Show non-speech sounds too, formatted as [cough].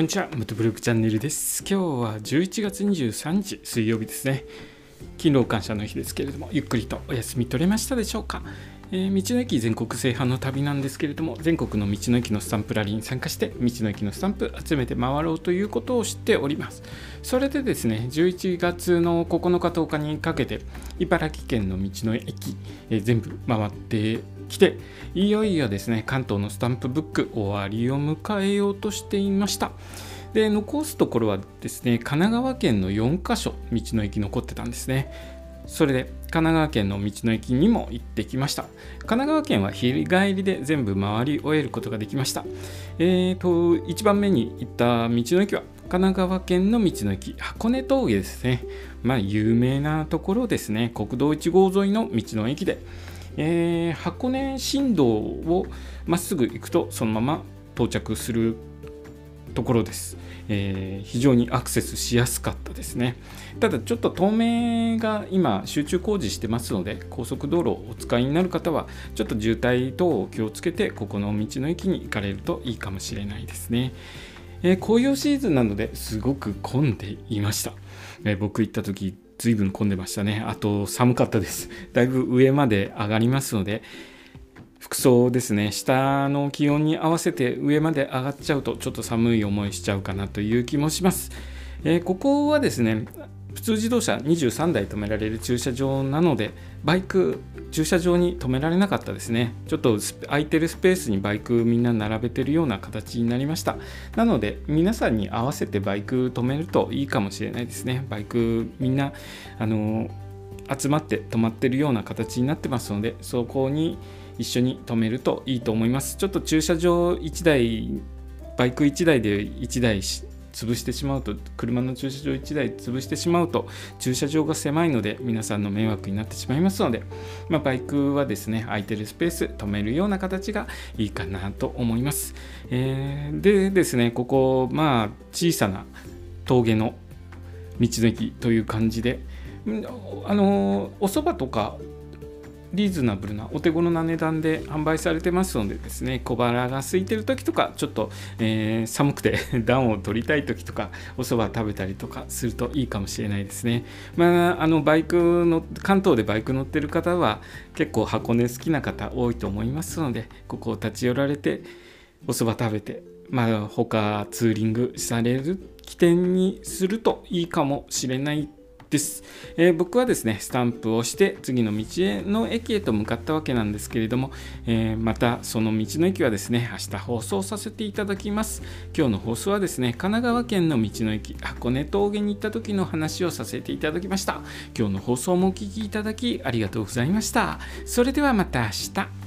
こんにちは、ムトブログチャンネルです。今日は11月23日水曜日ですね。勤労感謝の日ですけれども、ゆっくりとお休み取れましたでしょうか？えー、道の駅全国制覇の旅なんですけれども、全国の道の駅のスタンプラリーに参加して、道の駅のスタンプ集めて回ろうということを知っております。それでですね、11月の9日10日にかけて、茨城県の道の駅、えー、全部回って来ていよいよですね関東のスタンプブック終わりを迎えようとしていましたで残すところはですね神奈川県の4カ所道の駅残ってたんですねそれで神奈川県の道の駅にも行ってきました。神奈川県は日帰りで全部回り終えることができました。えーと1番目に行った道の駅は神奈川県の道の駅箱根峠ですね。まあ有名なところですね。国道1号沿いの道の駅で。えー、箱根新道をまっすぐ行くとそのまま到着するところです、えー、非常にアクセスしやすかったですねただちょっと東名が今集中工事してますので高速道路をお使いになる方はちょっと渋滞等を気をつけてここの道の駅に行かれるといいかもしれないですね、えー、紅葉シーズンなのですごく混んでいました、えー、僕行った時随分混んでましたね。あと寒かったです。だいぶ上まで上がりますので、服装ですね、下の気温に合わせて上まで上がっちゃうとちょっと寒い思いしちゃうかなという気もします。えー、ここはですね、普通自動車23台止められる駐車場なのでバイク駐車場に止められなかったですね。ちょっと空いてるスペースにバイクみんな並べてるような形になりました。なので皆さんに合わせてバイク止めるといいかもしれないですね。バイクみんなあの集まって止まってるような形になってますのでそこに一緒に止めるといいと思います。ちょっと駐車場1台バイク1台で1台潰してしまうと車の駐車場1台潰してしまうと駐車場が狭いので皆さんの迷惑になってしまいますので、まあ、バイクはですね空いてるスペース止めるような形がいいかなと思います、えー、でですねここまあ小さな峠の道の駅という感じであのお蕎麦とかリーズナブルなお手頃な値段で販売されてますのでですね小腹が空いてる時とかちょっと、えー、寒くて [laughs] 暖を取りたい時とかお蕎麦食べたりとかするといいかもしれないですね。まああのバイクの関東でバイク乗ってる方は結構箱根好きな方多いと思いますのでここを立ち寄られてお蕎麦食べてまあ他ツーリングされる起点にするといいかもしれないです、えー、僕はですねスタンプをして次の道への駅へと向かったわけなんですけれども、えー、またその道の駅はですね明日放送させていただきます。今日の放送はですね神奈川県の道の駅箱根峠に行った時の話をさせていただきました。今日の放送もお聴きいただきありがとうございました。それではまた明日。